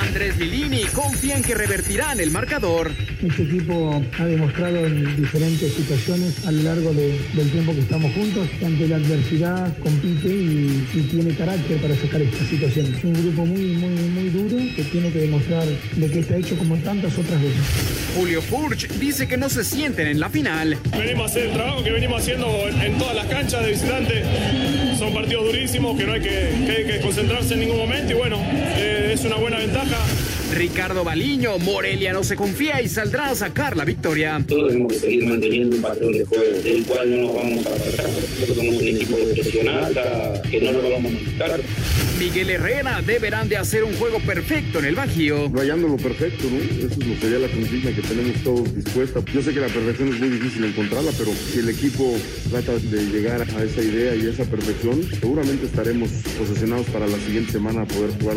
Andrés Lilini confía en que revertirán el marcador. Este equipo ha demostrado en diferentes situaciones a lo largo de- del tiempo que estamos juntos que ante la adversidad compite y, y tiene carácter para sacar esta situación. Es un grupo muy, muy, muy duro que tiene que demostrar de que está hecho como tantas otras veces. Julio Furch dice que no se sienten en la final. Venimos a hacer el trabajo que venimos haciendo en, en todas las canchas de visitante. Son partidos durísimos que no hay que, que hay que concentrarse en ningún momento y bueno, eh, es una buena ventaja. Ricardo Baliño, Morelia no se confía y saldrá a sacar la victoria. Todos tenemos que seguir manteniendo un patrón de juego del cual no nos vamos a apartar. Nosotros somos un equipo profesional que no nos vamos a modificar. Miguel Herrera deberán de hacer un juego perfecto en el Bajío. rayando lo perfecto, ¿no? Eso es lo sería la consigna que tenemos todos dispuesta. Yo sé que la perfección es muy difícil encontrarla, pero si el equipo trata de llegar a esa idea y a esa perfección, seguramente estaremos posesionados para la siguiente semana a poder jugar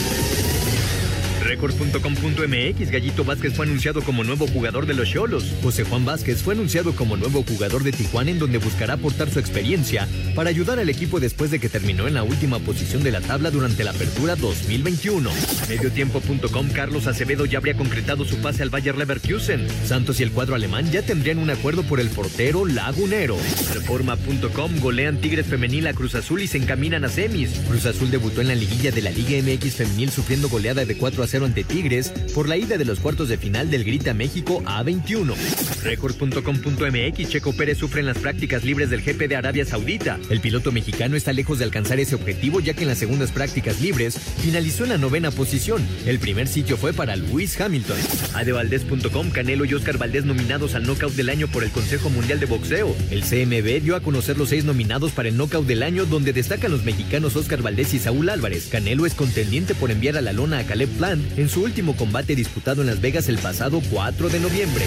Record.com.mx Gallito Vázquez fue anunciado como nuevo jugador de los Cholos. José Juan Vázquez fue anunciado como nuevo jugador de Tijuana en donde buscará aportar su experiencia para ayudar al equipo después de que terminó en la última posición de la tabla durante la apertura 2021. Mediotiempo.com Carlos Acevedo ya habría concretado su pase al Bayer Leverkusen. Santos y el cuadro alemán ya tendrían un acuerdo por el portero lagunero. Reforma.com golean Tigres femenil a Cruz Azul y se encaminan a semis. Cruz Azul debutó en la liguilla de la Liga MX femenil sufriendo goleada de 4 a 0 ante Tigres por la ida de los cuartos de final del Grita México A21. Record.com.mx Checo Pérez sufre en las prácticas libres del GP de Arabia Saudita. El piloto mexicano está lejos de alcanzar ese objetivo ya que en las segundas prácticas libres finalizó en la novena posición. El primer sitio fue para Luis Hamilton. Adevaldez.com Canelo y Oscar Valdés nominados al Knockout del Año por el Consejo Mundial de Boxeo. El CMB dio a conocer los seis nominados para el Knockout del Año donde destacan los mexicanos Oscar Valdés y Saúl Álvarez. Canelo es contendiente por enviar a la lona a Caleb Plant en su último combate disputado en Las Vegas el pasado 4 de noviembre.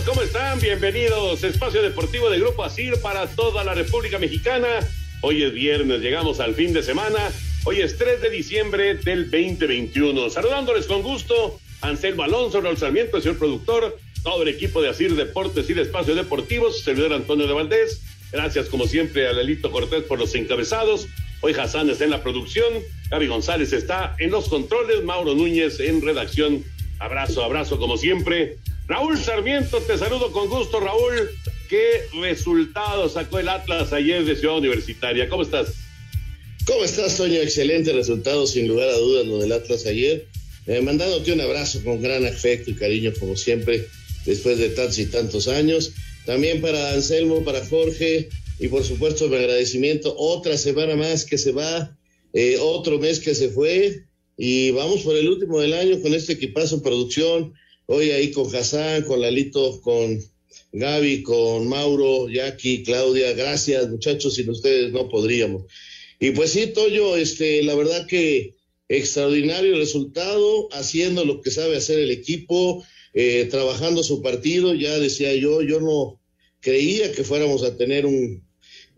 Amigos, ¿cómo están? Bienvenidos. Espacio Deportivo de Grupo Asir para toda la República Mexicana. Hoy es viernes, llegamos al fin de semana. Hoy es 3 de diciembre del 2021. Saludándoles con gusto, Anselmo Alonso, Raúl Sarmiento, el señor productor, todo el equipo de Asir Deportes y de Espacio Deportivo, su servidor Antonio de Valdés. Gracias, como siempre, a Lelito Cortés por los encabezados. Hoy Hassan está en la producción, Gaby González está en los controles, Mauro Núñez en redacción. Abrazo, abrazo, como siempre. Raúl Sarmiento, te saludo con gusto, Raúl. ¿Qué resultado sacó el Atlas ayer de Ciudad Universitaria? ¿Cómo estás? ¿Cómo estás, Toño? Excelente resultado, sin lugar a dudas, lo del Atlas ayer. Eh, mandándote un abrazo con gran afecto y cariño, como siempre, después de tantos y tantos años. También para Anselmo, para Jorge, y por supuesto mi agradecimiento. Otra semana más que se va, eh, otro mes que se fue, y vamos por el último del año con este equipazo en producción. Hoy ahí con Hassan, con Lalito, con Gaby, con Mauro, Jackie, Claudia. Gracias, muchachos, sin ustedes no podríamos. Y pues sí, Toyo, este, la verdad que extraordinario resultado, haciendo lo que sabe hacer el equipo, eh, trabajando su partido. Ya decía yo, yo no creía que fuéramos a tener un,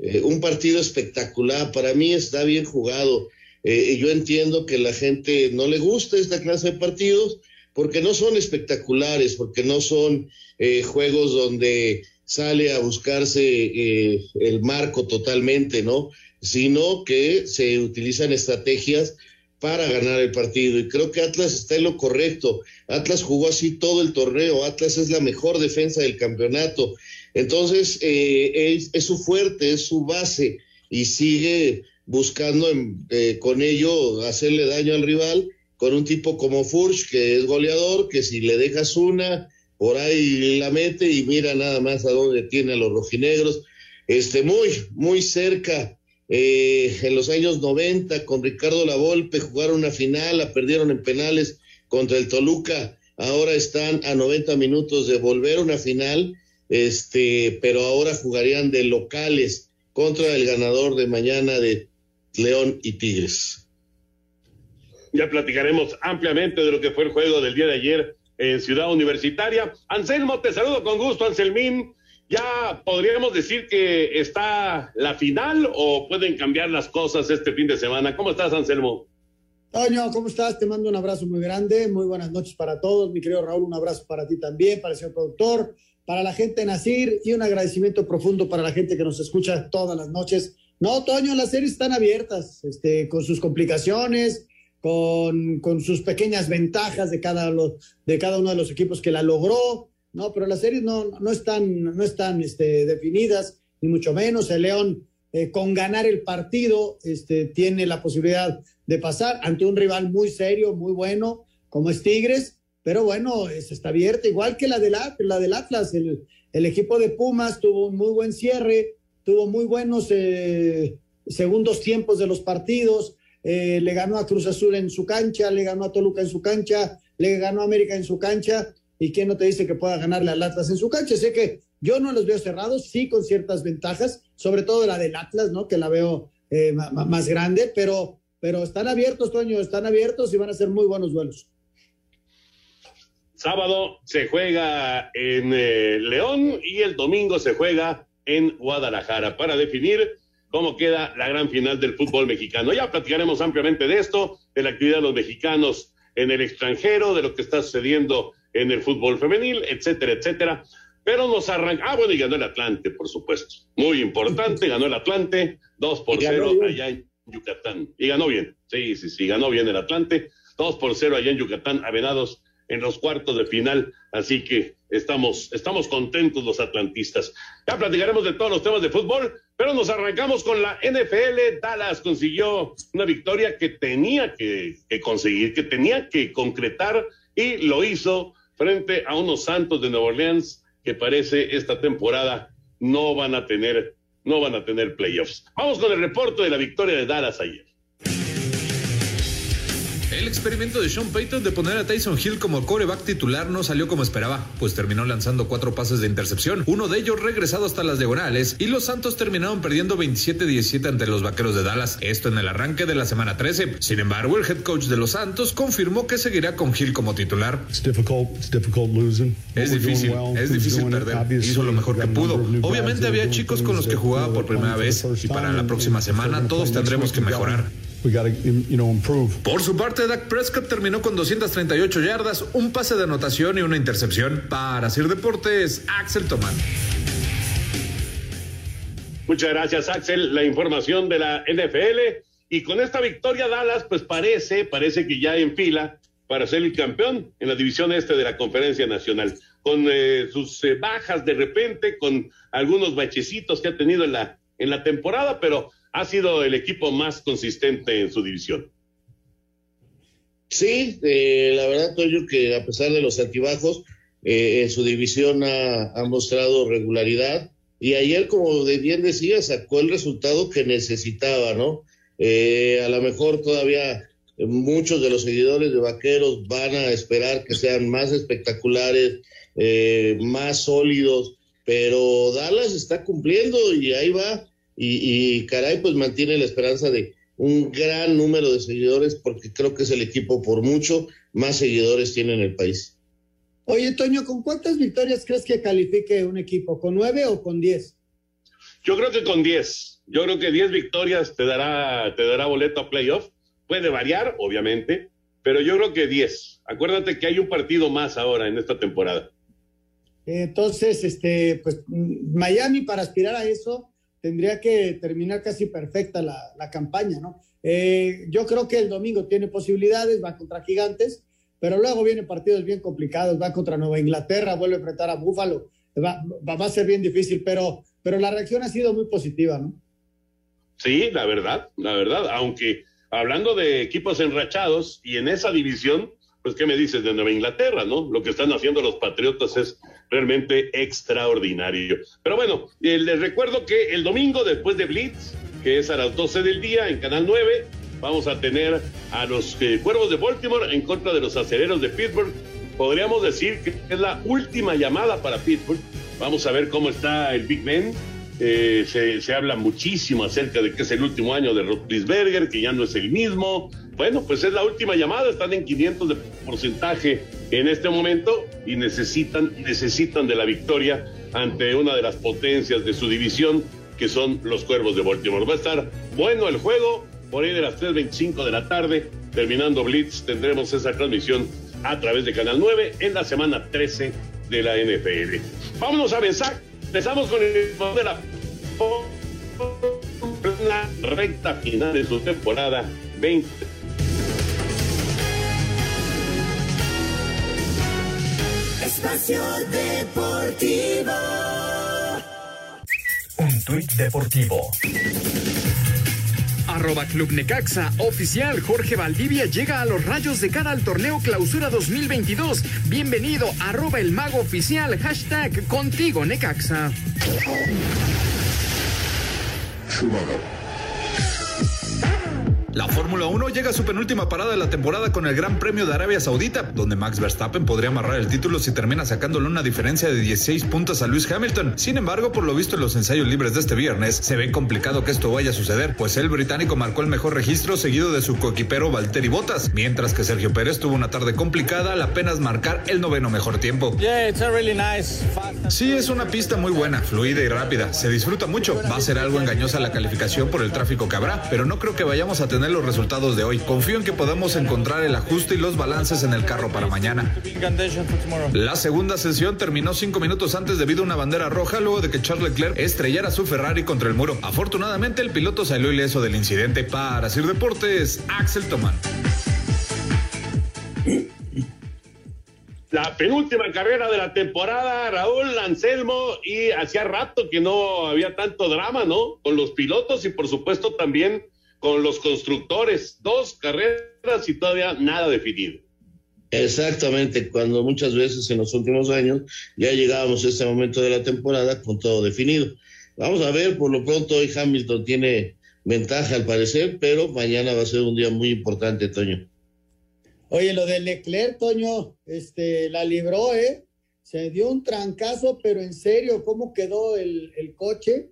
eh, un partido espectacular. Para mí está bien jugado. Eh, yo entiendo que la gente no le gusta esta clase de partidos porque no son espectaculares, porque no son eh, juegos donde sale a buscarse eh, el marco totalmente, ¿no? Sino que se utilizan estrategias para ganar el partido. Y creo que Atlas está en lo correcto. Atlas jugó así todo el torneo. Atlas es la mejor defensa del campeonato. Entonces, eh, es, su fuerte, es su base. Y sigue buscando eh, con ello hacerle daño al rival con un tipo como Furch, que es goleador, que si le dejas una, por ahí la mete y mira nada más a dónde tiene a los rojinegros. Este, muy, muy cerca eh, en los años 90 con Ricardo Lavolpe jugaron una final, la perdieron en penales contra el Toluca, ahora están a 90 minutos de volver una final, este, pero ahora jugarían de locales contra el ganador de mañana de León y Tigres. Ya platicaremos ampliamente de lo que fue el juego del día de ayer en Ciudad Universitaria. Anselmo, te saludo con gusto, Anselmín. ¿Ya podríamos decir que está la final o pueden cambiar las cosas este fin de semana? ¿Cómo estás, Anselmo? Toño, ¿cómo estás? Te mando un abrazo muy grande. Muy buenas noches para todos. Mi querido Raúl, un abrazo para ti también, para el señor productor, para la gente de Nacir y un agradecimiento profundo para la gente que nos escucha todas las noches. No, Toño, las series están abiertas, este, con sus complicaciones, con, con sus pequeñas ventajas de cada, de cada uno de los equipos que la logró no, pero las series no, no están, no están este, definidas, ni mucho menos. El León, eh, con ganar el partido, este, tiene la posibilidad de pasar ante un rival muy serio, muy bueno, como es Tigres, pero bueno, es, está abierta, igual que la del, la del Atlas. El, el, equipo de Pumas tuvo un muy buen cierre, tuvo muy buenos eh, segundos tiempos de los partidos. Eh, le ganó a Cruz Azul en su cancha, le ganó a Toluca en su cancha, le ganó a América en su cancha ¿Y quién no te dice que pueda ganarle al Atlas en su cancha? Sé que yo no los veo cerrados, sí con ciertas ventajas, sobre todo la del Atlas, ¿no? Que la veo eh, más grande, pero, pero están abiertos, Toño, están abiertos y van a ser muy buenos duelos. Sábado se juega en eh, León y el domingo se juega en Guadalajara para definir cómo queda la gran final del fútbol mexicano. Ya platicaremos ampliamente de esto, de la actividad de los mexicanos en el extranjero, de lo que está sucediendo en el fútbol femenil, etcétera, etcétera. Pero nos arranca. Ah, bueno, y ganó el Atlante, por supuesto. Muy importante, ganó el Atlante, 2 por 0 allá en Yucatán. Y ganó bien. Sí, sí, sí, ganó bien el Atlante. 2 por 0 allá en Yucatán, a Venados en los cuartos de final. Así que estamos, estamos contentos los atlantistas. Ya platicaremos de todos los temas de fútbol, pero nos arrancamos con la NFL. Dallas consiguió una victoria que tenía que, conseguir, que tenía que concretar y lo hizo frente a unos Santos de Nueva Orleans que parece esta temporada no van a tener no van a tener playoffs. Vamos con el reporte de la victoria de Dallas ayer. El experimento de Sean Payton de poner a Tyson Hill como coreback titular no salió como esperaba, pues terminó lanzando cuatro pases de intercepción, uno de ellos regresado hasta las diagonales, y los Santos terminaron perdiendo 27-17 ante los Vaqueros de Dallas, esto en el arranque de la semana 13. Sin embargo, el head coach de los Santos confirmó que seguirá con Hill como titular. Es difícil, es difícil perder. Hizo lo mejor que pudo. Obviamente había chicos con los que jugaba por primera vez y para la próxima semana todos tendremos que mejorar. Por su parte, Dak Prescott terminó con 238 yardas, un pase de anotación y una intercepción. Para Sir Deportes, Axel Tomán. Muchas gracias, Axel. La información de la NFL. Y con esta victoria, Dallas, pues parece, parece que ya en fila para ser el campeón en la división este de la Conferencia Nacional. Con eh, sus eh, bajas de repente, con algunos bachecitos que ha tenido en la, en la temporada, pero ha sido el equipo más consistente en su división. Sí, eh, la verdad, Toyo, que a pesar de los altibajos, eh, en su división ha, mostrado regularidad. Y ayer, como bien decía, sacó el resultado que necesitaba, ¿no? Eh, a lo mejor todavía muchos de los seguidores de Vaqueros van a esperar que sean más espectaculares, más sólidos, pero Dallas está cumpliendo y ahí va y, caray, pues mantiene la esperanza de un gran número de seguidores porque creo que es el equipo por mucho más seguidores tiene en el país. Oye, Toño, ¿con cuántas victorias crees que califique un equipo? ¿Con nueve o con diez? Yo creo que con diez. Yo creo que diez victorias te dará, te dará boleto a playoff. Puede variar, obviamente, pero yo creo que diez. Acuérdate que hay un partido más ahora en esta temporada. Entonces, este, pues Miami para aspirar a eso tendría que terminar casi perfecta la, la campaña, ¿no? Eh, yo creo que el domingo tiene posibilidades, va contra Gigantes, pero luego vienen partidos bien complicados, va contra Nueva Inglaterra, vuelve a enfrentar a Búfalo, va, va, a ser bien difícil, pero, pero la reacción ha sido muy positiva, ¿no? Sí, la verdad, la verdad, aunque hablando de equipos enrachados y en esa división, pues qué me dices de Nueva Inglaterra, ¿no? Lo que están haciendo los Patriotas es realmente extraordinario. Pero bueno, eh, les recuerdo que el domingo después de Blitz, que es a las 12 del día en Canal 9, vamos a tener a los eh, Cuervos de Baltimore en contra de los Acereros de Pittsburgh. Podríamos decir que es la última llamada para Pittsburgh. Vamos a ver cómo está el Big Ben. Eh, se, se, habla muchísimo acerca de que es el último año de Roethlisberger, que ya no es el mismo. Bueno, pues es la última llamada, están en 500 de porcentaje en este momento y necesitan, necesitan de la victoria ante una de las potencias de su división, que son los Cuervos de Baltimore. Va a estar bueno el juego, por ahí de las 3.25 de la tarde, terminando Blitz, tendremos esa transmisión a través de Canal 9 en la semana 13 de la NFL. Vámonos a pensar, empezamos con el de la recta final de su temporada 20. Espacio Deportivo. Un tuit deportivo. Arroba Club Necaxa, oficial Jorge Valdivia llega a los rayos de cara al torneo Clausura 2022. Bienvenido, arroba el mago oficial, hashtag contigo Necaxa. La Fórmula 1 llega a su penúltima parada de la temporada con el Gran Premio de Arabia Saudita, donde Max Verstappen podría amarrar el título si termina sacándole una diferencia de 16 puntos a Lewis Hamilton. Sin embargo, por lo visto en los ensayos libres de este viernes, se ve complicado que esto vaya a suceder, pues el británico marcó el mejor registro seguido de su coequipero Valtteri Bottas, mientras que Sergio Pérez tuvo una tarde complicada al apenas marcar el noveno mejor tiempo. Sí, es una pista muy buena, fluida y rápida. Se disfruta mucho. Va a ser algo engañosa la calificación por el tráfico que habrá, pero no creo que vayamos a tener los resultados de hoy. Confío en que podamos encontrar el ajuste y los balances en el carro para mañana. La segunda sesión terminó cinco minutos antes debido a una bandera roja luego de que Charles Leclerc estrellara su Ferrari contra el muro. Afortunadamente el piloto salió ileso del incidente. Para Sir Deportes, Axel Tomán. La penúltima carrera de la temporada, Raúl Anselmo, y hacía rato que no había tanto drama, ¿no? Con los pilotos y por supuesto también con los constructores. Dos carreras y todavía nada definido. Exactamente, cuando muchas veces en los últimos años ya llegábamos a este momento de la temporada con todo definido. Vamos a ver, por lo pronto hoy Hamilton tiene ventaja al parecer, pero mañana va a ser un día muy importante, Toño. Oye, lo de Leclerc, Toño, este, la libró, ¿eh? Se dio un trancazo, pero en serio, ¿cómo quedó el, el coche?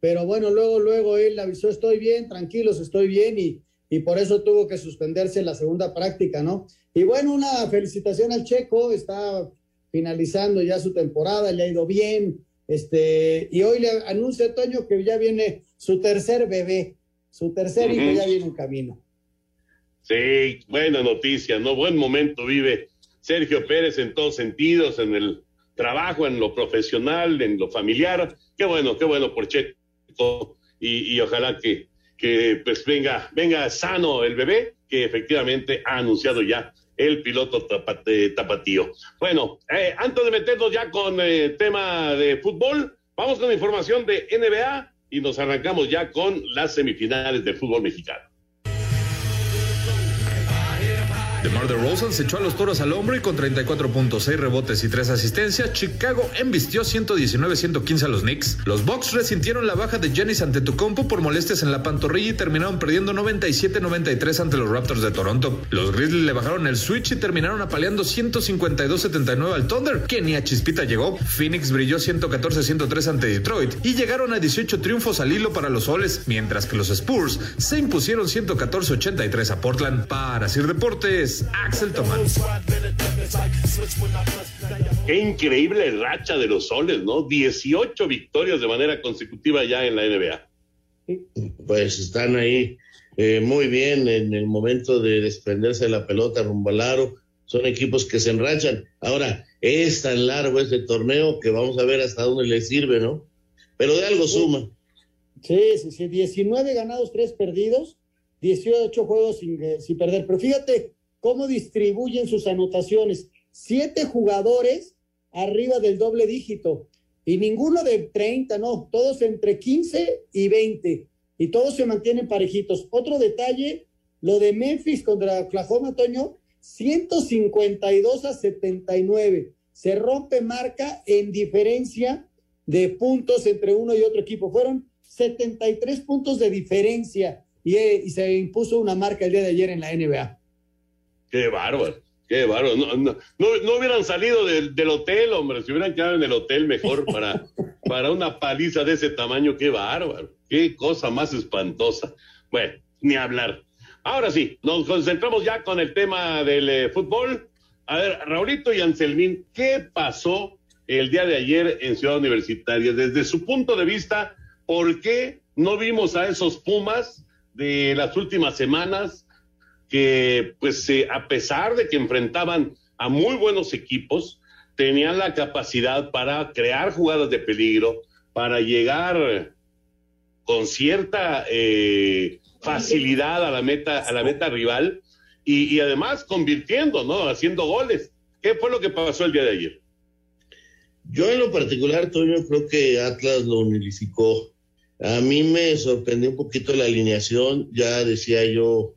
Pero bueno, luego, luego él avisó, estoy bien, tranquilos, estoy bien y, y por eso tuvo que suspenderse la segunda práctica, ¿no? Y bueno, una felicitación al Checo, está finalizando ya su temporada, le ha ido bien, este, y hoy le anuncia Toño que ya viene su tercer bebé, su tercer hijo ya viene en camino. Sí, buena noticia, ¿no? Buen momento vive Sergio Pérez en todos sentidos, en el trabajo, en lo profesional, en lo familiar. Qué bueno, qué bueno por Checo y, ojalá que, que pues venga, venga sano el bebé, que efectivamente ha anunciado ya el piloto tapatío. Bueno, eh, antes de meternos ya con el eh, tema de fútbol, vamos con información de NBA y nos arrancamos ya con las semifinales del fútbol mexicano. DeMar DeRozan se echó a los toros al hombro y con 34.6 rebotes y 3 asistencias, Chicago embistió 119-115 a los Knicks. Los Bucks resintieron la baja de Giannis Antetokounmpo por molestias en la pantorrilla y terminaron perdiendo 97-93 ante los Raptors de Toronto. Los Grizzlies le bajaron el switch y terminaron apaleando 152-79 al Thunder, que ni a Chispita llegó. Phoenix brilló 114-103 ante Detroit y llegaron a 18 triunfos al hilo para los soles, mientras que los Spurs se impusieron 114-83 a Portland. Para Sir Deportes, Axel Tomán. Qué increíble racha de los soles, ¿no? 18 victorias de manera consecutiva ya en la NBA. Pues están ahí eh, muy bien en el momento de desprenderse de la pelota rumbo al aro. son equipos que se enranchan. Ahora, es tan largo este torneo que vamos a ver hasta dónde le sirve, ¿no? Pero de algo suma. Sí, sí, sí, 19 ganados, 3 perdidos, 18 juegos sin, eh, sin perder. Pero fíjate cómo distribuyen sus anotaciones. Siete jugadores arriba del doble dígito y ninguno de 30, no, todos entre 15 y 20 y todos se mantienen parejitos. Otro detalle, lo de Memphis contra Oklahoma, Toño, 152 a 79. Se rompe marca en diferencia de puntos entre uno y otro equipo. Fueron 73 puntos de diferencia y, eh, y se impuso una marca el día de ayer en la NBA. Qué bárbaro. Qué bárbaro. No, no, no, hubieran salido del, del, hotel, hombre. Si hubieran quedado en el hotel mejor para, para una paliza de ese tamaño. Qué bárbaro. Qué cosa más espantosa. Bueno, ni hablar. Ahora sí, nos concentramos ya con el tema del eh, fútbol. A ver, Raulito y Anselmín, ¿qué pasó el día de ayer en Ciudad Universitaria? Desde su punto de vista, ¿por qué no vimos a esos Pumas de las últimas semanas que, pues, eh, a pesar de que enfrentaban a muy buenos equipos, tenían la capacidad para crear jugadas de peligro, para llegar con cierta eh, facilidad a la meta, a la meta rival y, además convirtiendo, ¿no? Haciendo goles. ¿Qué fue lo que pasó el día de ayer? Yo en lo particular, Toño, creo que Atlas lo unificó. A mí me sorprendió un poquito la alineación, ya decía yo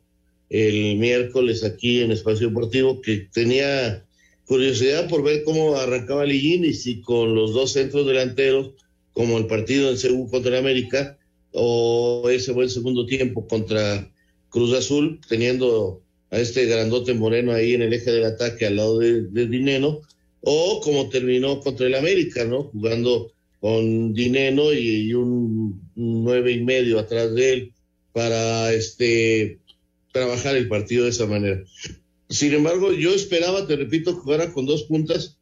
el miércoles aquí en Espacio Deportivo que tenía curiosidad por ver cómo arrancaba y si con los dos centros delanteros, como el partido en Seúl contra el América, o ese buen segundo tiempo contra Cruz Azul, teniendo a este grandote moreno ahí en el eje del ataque al lado de, Dineno, o como terminó contra el América, ¿no? Jugando con Dineno y, y un nueve y medio atrás de él para este trabajar el partido de esa manera. Sin embargo, yo esperaba, te repito, jugara con dos puntas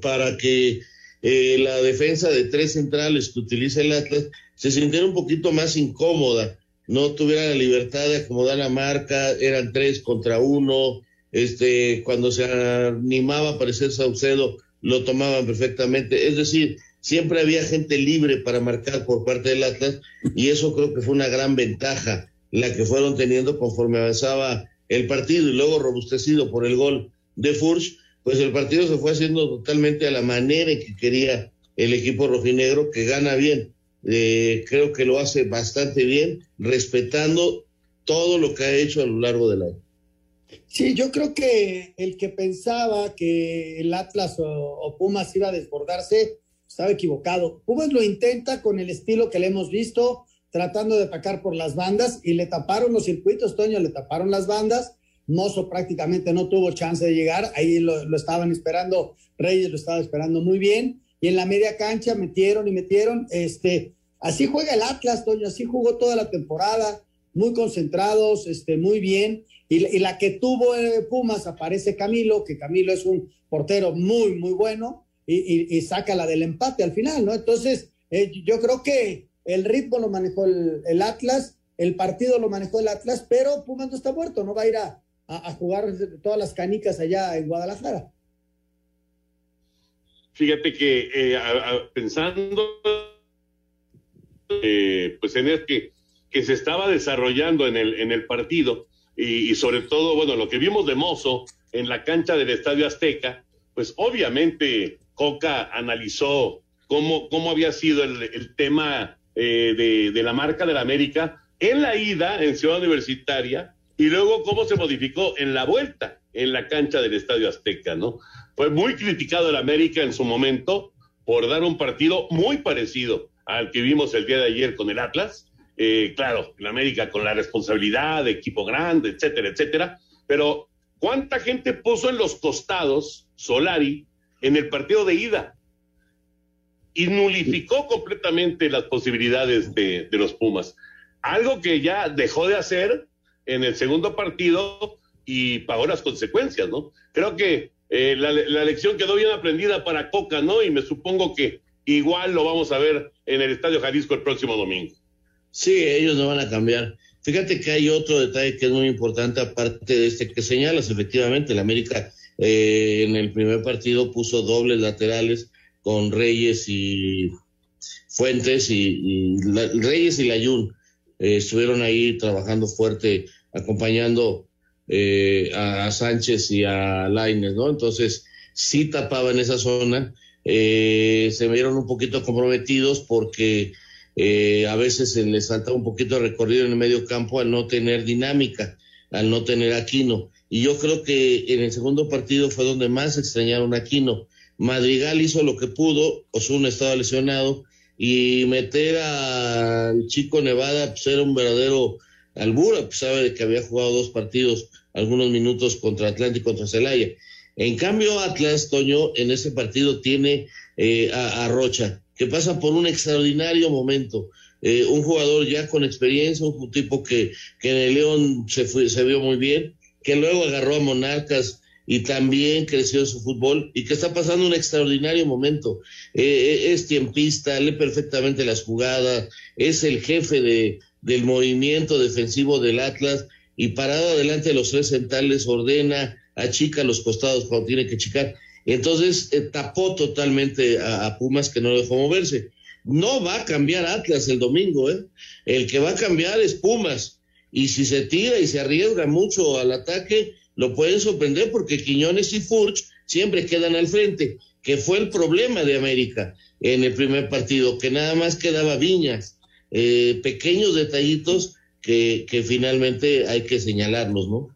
para que eh, la defensa de tres centrales que utiliza el Atlas se sintiera un poquito más incómoda, no tuviera la libertad de acomodar la marca, eran tres contra uno, este, cuando se animaba a aparecer Saucedo, lo tomaban perfectamente, es decir, siempre había gente libre para marcar por parte del Atlas y eso creo que fue una gran ventaja la que fueron teniendo conforme avanzaba el partido y luego robustecido por el gol de Furch, pues el partido se fue haciendo totalmente a la manera que quería el equipo rojinegro, que gana bien. Eh, creo que lo hace bastante bien, respetando todo lo que ha hecho a lo largo del año. Sí, yo creo que el que pensaba que el Atlas o, o, Pumas iba a desbordarse estaba equivocado. Pumas lo intenta con el estilo que le hemos visto, tratando de atacar por las bandas y le taparon los circuitos, Toño, le taparon las bandas. Mozo prácticamente no tuvo chance de llegar, ahí lo, estaban esperando, Reyes lo estaba esperando muy bien y en la media cancha metieron y metieron, este, así juega el Atlas, Toño, así jugó toda la temporada, muy concentrados, este, muy bien, y, la que tuvo eh, Pumas aparece Camilo, que Camilo es un portero muy, muy bueno, y, y, y saca la del empate al final, ¿no? Entonces, eh, yo creo que el ritmo lo manejó el, Atlas, el partido lo manejó el Atlas, pero Pumas no está muerto, no va a ir a, a, jugar todas las canicas allá en Guadalajara. Fíjate que eh, pensando eh, pues en el que, que se estaba desarrollando en el, en el partido y, y, sobre todo, bueno, lo que vimos de Mozo en la cancha del Estadio Azteca, pues obviamente Coca analizó cómo, cómo había sido el, el tema eh, de, la marca de la América en la ida en Ciudad Universitaria y luego cómo se modificó en la vuelta en la cancha del Estadio Azteca, ¿no? Fue muy criticado el América en su momento por dar un partido muy parecido al que vimos el día de ayer con el Atlas. Eh, claro, el América con la responsabilidad de equipo grande, etcétera, etcétera. Pero, ¿cuánta gente puso en los costados Solari en el partido de ida? Y nulificó completamente las posibilidades de, los Pumas. Algo que ya dejó de hacer en el segundo partido y pagó las consecuencias, ¿no? Creo que eh, la, la, lección quedó bien aprendida para Coca, ¿no? Y me supongo que igual lo vamos a ver en el Estadio Jalisco el próximo domingo. Sí, ellos no van a cambiar. Fíjate que hay otro detalle que es muy importante, aparte de este que señalas, efectivamente, el América eh, en el primer partido puso dobles laterales con Reyes y Fuentes y, Reyes y Layún. Eh, estuvieron ahí trabajando fuerte, acompañando eh, a, Sánchez y a Laines, ¿no? Entonces, sí tapaban esa zona. se vieron un poquito comprometidos porque eh, a veces se les falta un poquito de recorrido en el medio campo al no tener dinámica, al no tener Aquino. Y yo creo que en el segundo partido fue donde más extrañaron a Aquino. Madrigal hizo lo que pudo, Osuna estaba lesionado, y meter al chico Nevada pues era un verdadero albura, pues sabe que había jugado dos partidos, algunos minutos contra Atlántico y contra Celaya. En cambio, Atlas, Toño, en ese partido tiene eh, a Rocha que pasa por un extraordinario momento. Eh, un jugador ya con experiencia, un tipo que, que en el León se, fue, se vio muy bien, que luego agarró a Monarcas y también creció su fútbol y que está pasando un extraordinario momento. Eh, eh, es tiempista, lee perfectamente las jugadas, es el jefe de, del movimiento defensivo del Atlas y parado adelante de los tres centrales ordena, achica los costados cuando tiene que chicar. Entonces eh, tapó totalmente a, Pumas que no dejó moverse. No va a cambiar Atlas el domingo, ¿eh? El que va a cambiar es Pumas. Y si se tira y se arriesga mucho al ataque, lo pueden sorprender porque Quiñones y Furch siempre quedan al frente, que fue el problema de América en el primer partido, que nada más quedaba Viñas. Eh, pequeños detallitos que, que finalmente hay que señalarlos, ¿no?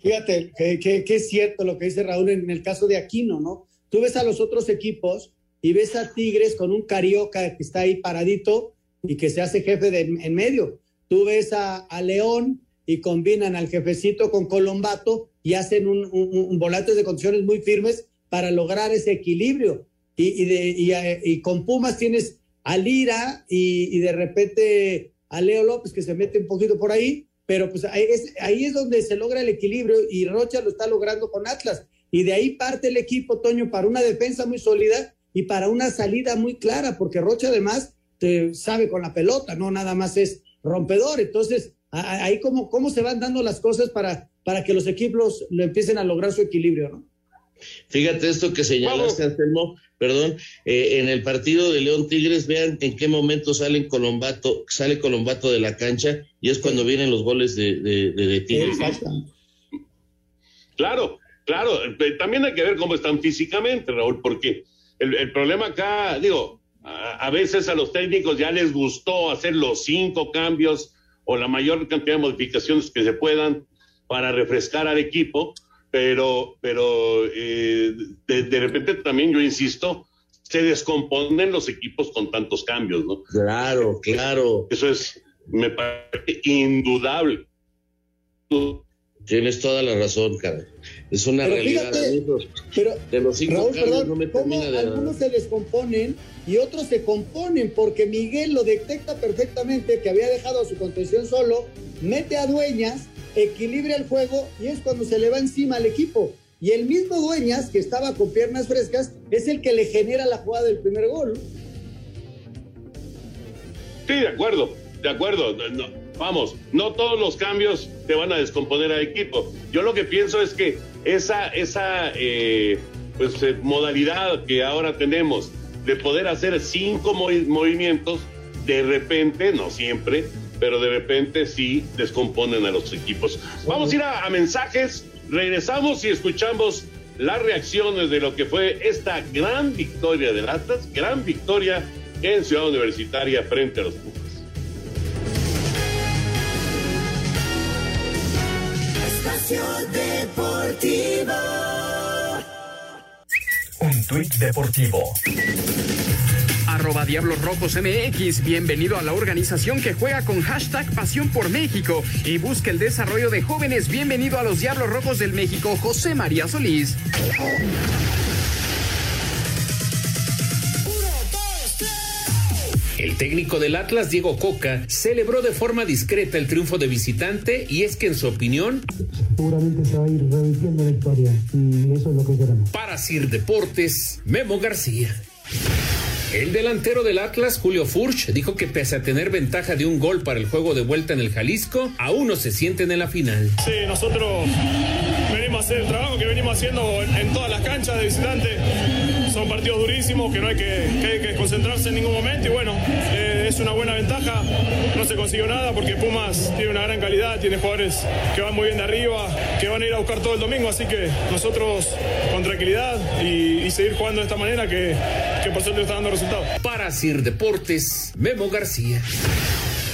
Fíjate que, es cierto lo que dice Raúl en el caso de Aquino, ¿no? Tú ves a los otros equipos y ves a Tigres con un carioca que está ahí paradito y que se hace jefe de, en medio. Tú ves a, León y combinan al jefecito con Colombato y hacen un, un, volantes de condiciones muy firmes para lograr ese equilibrio. Y, de, y, con Pumas tienes a Lira y, de repente a Leo López que se mete un poquito por ahí pero pues ahí es, ahí es donde se logra el equilibrio y Rocha lo está logrando con Atlas. Y de ahí parte el equipo, Toño, para una defensa muy sólida y para una salida muy clara, porque Rocha además te sabe con la pelota, no nada más es rompedor. Entonces, ahí cómo, cómo se van dando las cosas para, para que los equipos lo empiecen a lograr su equilibrio, ¿no? Fíjate esto que señalaste, Anselmo, perdón, eh, en el partido de León Tigres, vean en qué momento salen Colombato, sale Colombato de la cancha y es cuando vienen los goles de, de, Tigres. Claro, claro, eh, también hay que ver cómo están físicamente, Raúl, porque el, problema acá, digo, a, veces a los técnicos ya les gustó hacer los cinco cambios o la mayor cantidad de modificaciones que se puedan para refrescar al equipo pero, pero eh, de, repente también yo insisto, se descomponen los equipos con tantos cambios, ¿no? Claro, claro. Eso es, me parece indudable. Tienes toda la razón, cara. Es una realidad. pero, de los cinco no me termina de Algunos se descomponen y otros se componen porque Miguel lo detecta perfectamente que había dejado a su contención solo, mete a dueñas equilibra el juego y es cuando se le va encima al equipo. Y el mismo Dueñas, que estaba con piernas frescas, es el que le genera la jugada del primer gol. Sí, de acuerdo, de acuerdo. Vamos, no todos los cambios te van a descomponer al equipo. Yo lo que pienso es que esa, esa eh, pues, eh, modalidad que ahora tenemos de poder hacer cinco movimientos, de repente, no siempre, pero de repente sí descomponen a los equipos. Vamos a ir a, mensajes, regresamos y escuchamos las reacciones de lo que fue esta gran victoria de Atlas, gran victoria en Ciudad Universitaria frente a los Pumas. Espacio Deportivo. Un tuit deportivo arroba Diablos Rojos MX. Bienvenido a la organización que juega con hashtag Pasión por México y busca el desarrollo de jóvenes. Bienvenido a los Diablos Rojos del México, José María Solís. Técnico del Atlas, Diego Coca, celebró de forma discreta el triunfo de visitante y es que en su opinión... Seguramente se va a ir repitiendo la historia y eso es lo que queremos. Para Sir Deportes, Memo García. El delantero del Atlas, Julio Furch, dijo que pese a tener ventaja de un gol para el juego de vuelta en el Jalisco, aún no se sienten en la final. Sí, nosotros venimos a hacer el trabajo que venimos haciendo en, en todas las canchas de visitante. Son partidos durísimos que no hay que, concentrarse en ningún momento y bueno, eh, es una buena ventaja. No se consiguió nada porque Pumas tiene una gran calidad, tiene jugadores que van muy bien de arriba, que van a ir a buscar todo el domingo, así que nosotros con tranquilidad y, seguir jugando de esta manera que, que por suerte está dando resultados. Para Sir Deportes, Memo García.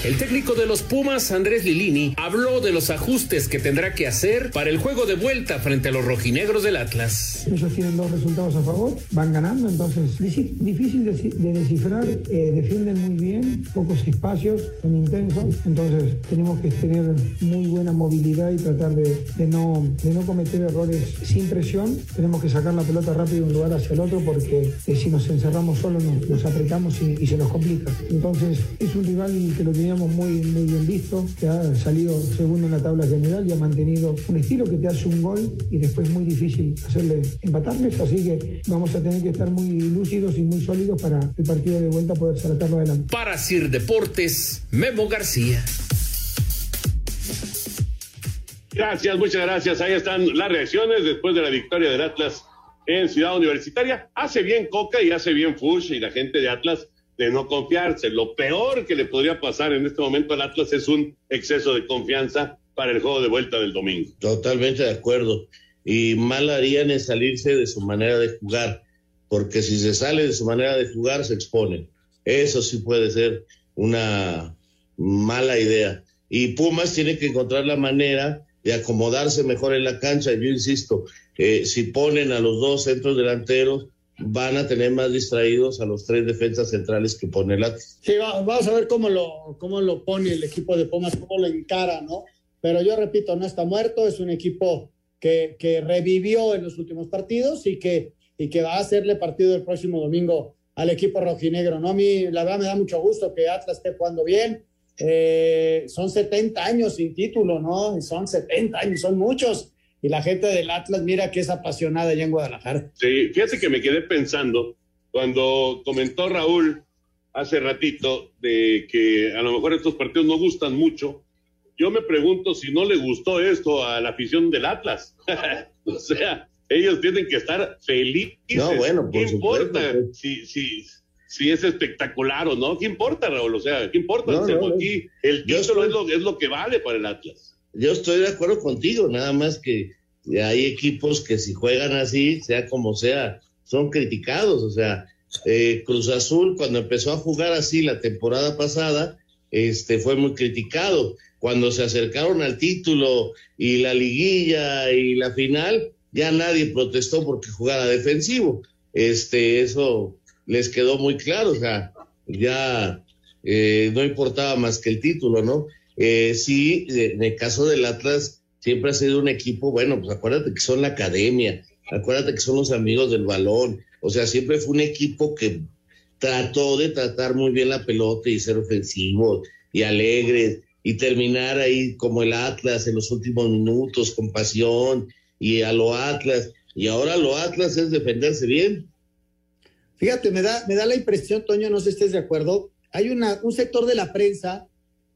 El técnico de los Pumas, Andrés Lilini, habló de los ajustes que tendrá que hacer para el juego de vuelta frente a los rojinegros del Atlas. Ellos tienen dos resultados a favor, van ganando, entonces difícil de, de descifrar, eh, defienden muy bien, pocos espacios, son intensos, entonces tenemos que tener muy buena movilidad y tratar de, no, de no cometer errores sin presión, tenemos que sacar la pelota rápido de un lugar hacia el otro porque eh, si nos encerramos solos nos, apretamos y, y, se nos complica. Entonces es un rival que lo tiene teníamos muy, muy bien visto, que ha salido segundo en la tabla general y ha mantenido un estilo que te hace un gol y después es muy difícil hacerle empatarles, así que vamos a tener que estar muy lúcidos y muy sólidos para el partido de vuelta poder sacarlo adelante. Para Sir Deportes, Memo García. Gracias, muchas gracias. Ahí están las reacciones después de la victoria del Atlas en Ciudad Universitaria. Hace bien Coca y hace bien Fush y la gente de Atlas de no confiarse. Lo peor que le podría pasar en este momento al Atlas es un exceso de confianza para el juego de vuelta del domingo. Totalmente de acuerdo. Y mal harían en salirse de su manera de jugar, porque si se sale de su manera de jugar se exponen. Eso sí puede ser una mala idea. Y Pumas tiene que encontrar la manera de acomodarse mejor en la cancha. Yo insisto, eh, si ponen a los dos centros delanteros, van a tener más distraídos a los tres defensas centrales que pone el Atlas. Sí, va, a ver cómo lo, cómo lo pone el equipo de Pumas, cómo lo encara, ¿no? Pero yo repito, no está muerto, es un equipo que, que revivió en los últimos partidos y que, y que va a hacerle partido el próximo domingo al equipo rojinegro, ¿no? A mí, la verdad, me da mucho gusto que Atlas esté jugando bien. Eh, son 70 años sin título, ¿no? Son 70 años, son muchos y la gente del Atlas mira que es apasionada allá en Guadalajara. Sí, fíjate que me quedé pensando cuando comentó Raúl hace ratito de que a lo mejor estos partidos no gustan mucho. Yo me pregunto si no le gustó esto a la afición del Atlas. o sea, ellos tienen que estar felices. No, bueno, ¿Qué importa si, si, si es espectacular o no? ¿Qué importa, Raúl? O sea, ¿qué importa? No, no, aquí el título es, lo, es lo que vale para el Atlas yo estoy de acuerdo contigo, nada más que hay equipos que si juegan así, sea como sea, son criticados. O sea, eh, Cruz Azul cuando empezó a jugar así la temporada pasada, este fue muy criticado. Cuando se acercaron al título y la liguilla y la final, ya nadie protestó porque jugara defensivo. Este, eso les quedó muy claro, o sea, ya eh, no importaba más que el título, ¿no? Eh, sí, en el caso del Atlas, siempre ha sido un equipo, bueno, pues acuérdate que son la academia, acuérdate que son los amigos del balón, o sea, siempre fue un equipo que trató de tratar muy bien la pelota y ser ofensivo y alegres y terminar ahí como el Atlas en los últimos minutos con pasión y a lo Atlas. Y ahora lo Atlas es defenderse bien. Fíjate, me da, me da la impresión, Toño, no sé si estés de acuerdo, hay una, un sector de la prensa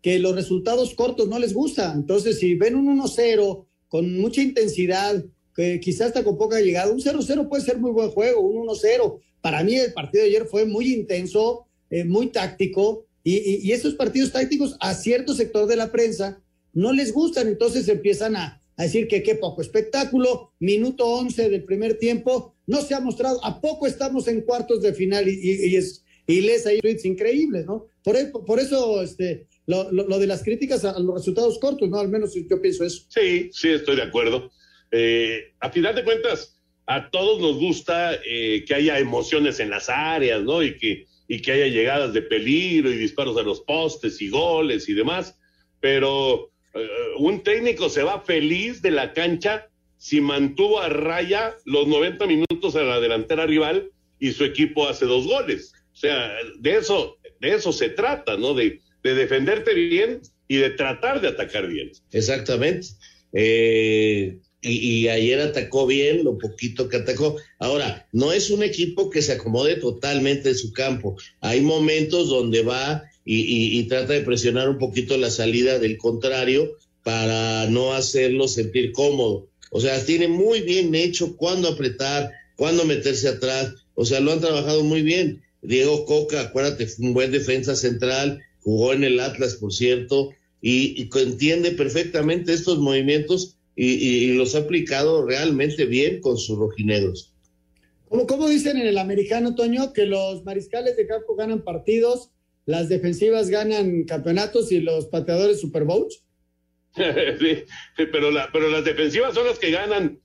que los resultados cortos no les gustan. Entonces, si ven un 1-0 con mucha intensidad, que quizás hasta con poca llegada, un 0-0 puede ser muy buen juego, un 1-0. Para mí el partido de ayer fue muy intenso, eh, muy táctico, y, y, esos partidos tácticos a cierto sector de la prensa no les gustan, entonces empiezan a, a decir que qué poco espectáculo, minuto 11 del primer tiempo, no se ha mostrado, a poco estamos en cuartos de final y, y es, y les hay tweets increíbles, ¿no? Por, por eso, este, lo, lo, lo, de las críticas a los resultados cortos, ¿no? Al menos yo pienso eso. Sí, sí, estoy de acuerdo. Eh, a final de cuentas, a todos nos gusta eh, que haya emociones en las áreas, ¿no? Y que, y que haya llegadas de peligro y disparos a los postes y goles y demás, pero eh, un técnico se va feliz de la cancha si mantuvo a raya los 90 minutos a la delantera rival y su equipo hace dos goles. Sea, de eso, de eso se trata, ¿no? De, de defenderte bien y de tratar de atacar bien. Exactamente. Eh, y, ayer atacó bien, lo poquito que atacó. Ahora, no es un equipo que se acomode totalmente en su campo. Hay momentos donde va y, y, trata de presionar un poquito la salida del contrario para no hacerlo sentir cómodo. O sea, tiene muy bien hecho cuándo apretar, cuándo meterse atrás. O sea, lo han trabajado muy bien. Diego Coca, acuérdate, fue un buen defensa central, jugó en el Atlas, por cierto, y, entiende perfectamente estos movimientos y, los ha aplicado realmente bien con sus rojinegros. Como, como dicen en el americano, Toño, que los mariscales de campo ganan partidos, las defensivas ganan campeonatos y los pateadores Super Bowls. sí, pero, la, pero las defensivas son las que ganan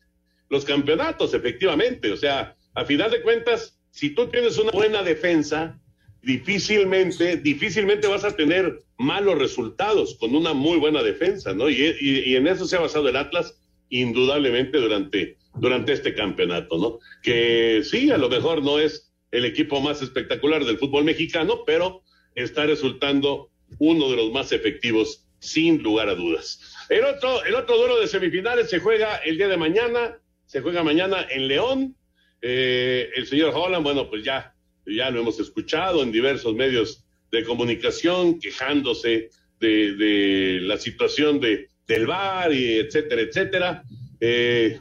los campeonatos, efectivamente. O sea, a final de cuentas, si tú tienes una buena defensa, difícilmente, difícilmente vas a tener malos resultados con una muy buena defensa, ¿no? Y, en eso se ha basado el Atlas indudablemente durante, durante este campeonato, ¿no? Que sí, a lo mejor no es el equipo más espectacular del fútbol mexicano, pero está resultando uno de los más efectivos sin lugar a dudas. El otro, el otro duelo de semifinales se juega el día de mañana, se juega mañana en León. Eh, el señor Holland, bueno, pues ya, ya lo hemos escuchado en diversos medios de comunicación, quejándose de, de la situación de, del bar y etcétera, etcétera. Eh,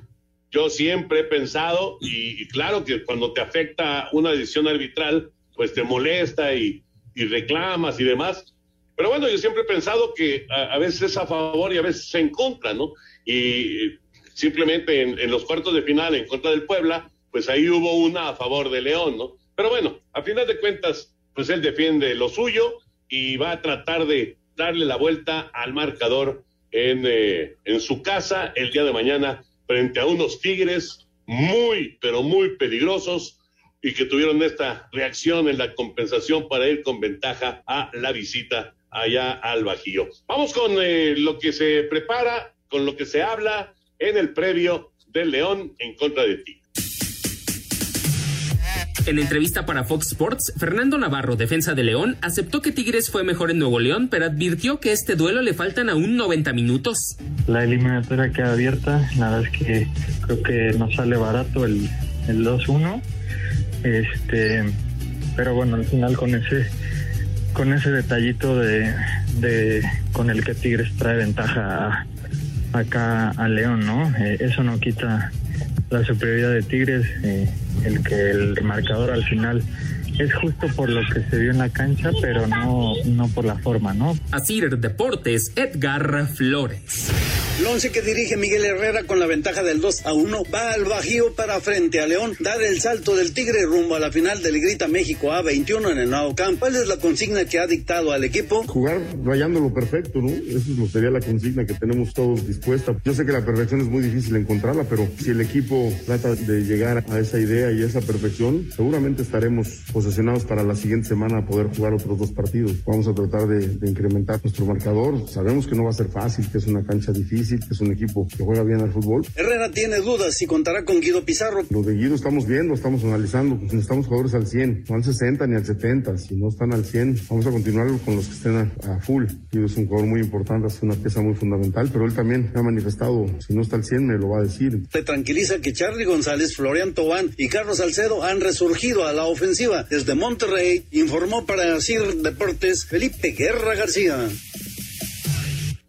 yo siempre he pensado, y, claro que cuando te afecta una decisión arbitral, pues te molesta y, y reclamas y demás, pero bueno, yo siempre he pensado que a, veces es a favor y a veces en contra, ¿no? Y simplemente en, los cuartos de final en contra del Puebla, pues ahí hubo una a favor de León, ¿no? Pero bueno, a final de cuentas, pues él defiende lo suyo y va a tratar de darle la vuelta al marcador en, eh, en su casa el día de mañana frente a unos Tigres muy, pero muy peligrosos y que tuvieron esta reacción en la compensación para ir con ventaja a la visita allá al Bajío. Vamos con eh, lo que se prepara, con lo que se habla en el previo del León en contra de ti. En entrevista para Fox Sports, Fernando Navarro, defensa de León, aceptó que Tigres fue mejor en Nuevo León, pero advirtió que este duelo le faltan aún 90 minutos. La eliminatoria queda abierta, la verdad es que creo que nos sale barato el, el 2-1. Este, pero bueno, al final con ese con ese detallito de, de con el que Tigres trae ventaja acá a León, ¿no? Eh, eso no quita la superioridad de Tigres, eh, el que el marcador al final es justo por lo que se vio en la cancha, pero no, no por la forma, ¿no? Así Deportes, Edgar Flores. El once que dirige Miguel Herrera con la ventaja del 2 a 1 va al Bajío para frente a León, dar el salto del Tigre rumbo a la final del Grita México A21 en el nuevo campo. ¿Cuál es la consigna que ha dictado al equipo? Jugar rayando lo perfecto, ¿no? Eso sería la consigna que tenemos todos dispuesta. Yo sé que la perfección es muy difícil encontrarla, pero si el equipo trata de llegar a esa idea y a esa perfección, seguramente estaremos posesionados para la siguiente semana a poder jugar otros dos partidos. Vamos a tratar de incrementar nuestro marcador. Sabemos que no va a ser fácil, que es una cancha difícil es un equipo que juega bien al fútbol. Herrera tiene dudas si contará con Guido Pizarro. Lo de Guido estamos viendo, estamos analizando, pues necesitamos jugadores al 100, no al 60 ni al 70, si no están al 100, vamos a continuar con los que estén a, full. Guido es un jugador muy importante, es una pieza muy fundamental, pero él también ha manifestado, si no está al 100 me lo va a decir. Te tranquiliza que Charlie González, Florian Tobán y Carlos Salcedo han resurgido a la ofensiva. Desde Monterrey informó para CIR Deportes Felipe Guerra García.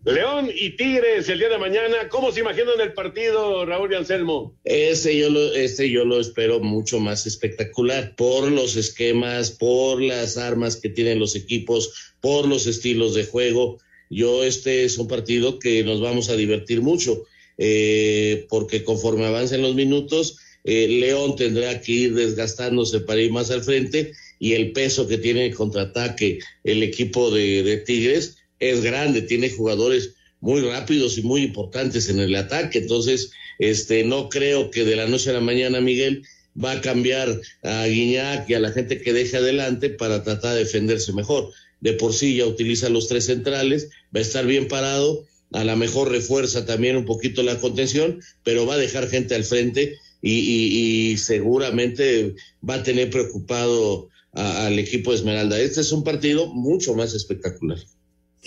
León y Tigres el día de mañana. ¿Cómo se imaginan el partido, Raúl y Anselmo? Ese yo lo, este yo lo espero mucho más espectacular por los esquemas, por las armas que tienen los equipos, por los estilos de juego. Yo este es un partido que nos vamos a divertir mucho, eh, porque conforme avancen los minutos, eh, León tendrá que ir desgastándose para ir más al frente y el peso que tiene el contraataque el equipo de, de Tigres es grande, tiene jugadores muy rápidos y muy importantes en el ataque. Entonces, este, no creo que de la noche a la mañana, Miguel, va a cambiar a Guiñac y a la gente que deje adelante para tratar de defenderse mejor. De por sí ya utiliza los tres centrales, va a estar bien parado, a lo mejor refuerza también un poquito la contención, pero va a dejar gente al frente y, seguramente va a tener preocupado al equipo de Esmeralda. Este es un partido mucho más espectacular.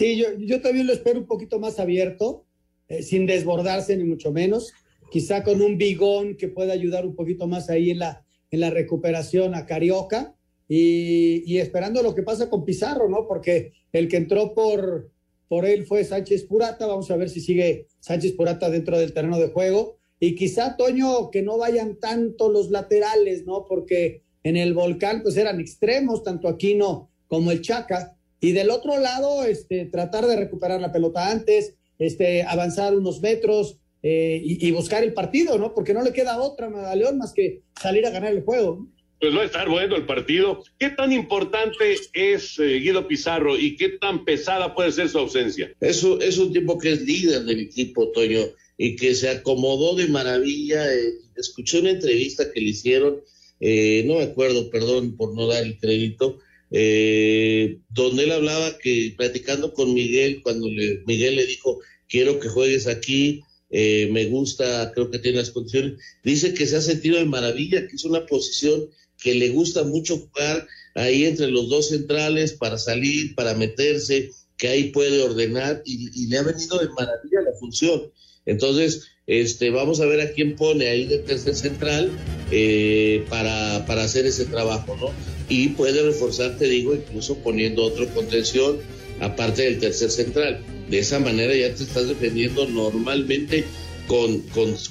Sí, yo, yo también lo espero un poquito más abierto, eh, sin desbordarse ni mucho menos. quizá con un bigón que pueda ayudar un poquito más ahí en la, en la recuperación a Carioca y, y esperando lo que pasa con Pizarro, ¿no? Porque el que entró por, por él fue Sánchez Purata, vamos a ver si sigue Sánchez Purata dentro del terreno de juego y quizá Toño que no vayan tanto los laterales, ¿no? Porque en el volcán pues eran extremos, tanto Aquino como el Chaca, y del otro lado, este, tratar de recuperar la pelota antes, este, avanzar unos metros eh, y, buscar el partido, ¿no? Porque no le queda otra a León más que salir a ganar el juego. Pues va a estar bueno el partido. ¿Qué tan importante es eh, Guido Pizarro y qué tan pesada puede ser su ausencia? Eso es un tipo que es líder del equipo, Toño, y que se acomodó de maravilla. Eh, escuché una entrevista que le hicieron, no me acuerdo, perdón por no dar el crédito, eh, donde él hablaba que platicando con Miguel, cuando le, Miguel le dijo, quiero que juegues aquí, eh, me gusta, creo que tiene las condiciones, dice que se ha sentido de maravilla, que es una posición que le gusta mucho jugar ahí entre los dos centrales para salir, para meterse, que ahí puede ordenar y, le ha venido de maravilla la función. Entonces, este, vamos a ver a quién pone ahí de tercer central eh, para, para hacer ese trabajo, ¿no? y puede reforzar, te digo, incluso poniendo otro contención aparte del tercer central. De esa manera ya te estás defendiendo normalmente con,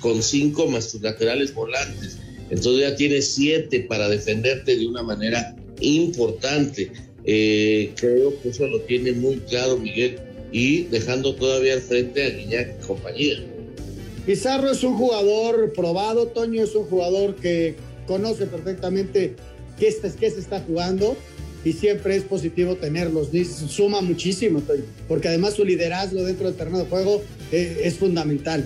con, cinco más tus laterales volantes. Entonces ya tienes siete para defenderte de una manera importante. Eh, creo que eso lo tiene muy claro Miguel y dejando todavía al frente a Guiñac y compañía. Pizarro es un jugador probado, Toño es un jugador que conoce perfectamente qué, qué se está jugando y siempre es positivo tenerlos. Suma muchísimo, porque además su liderazgo dentro del terreno de juego eh, es fundamental.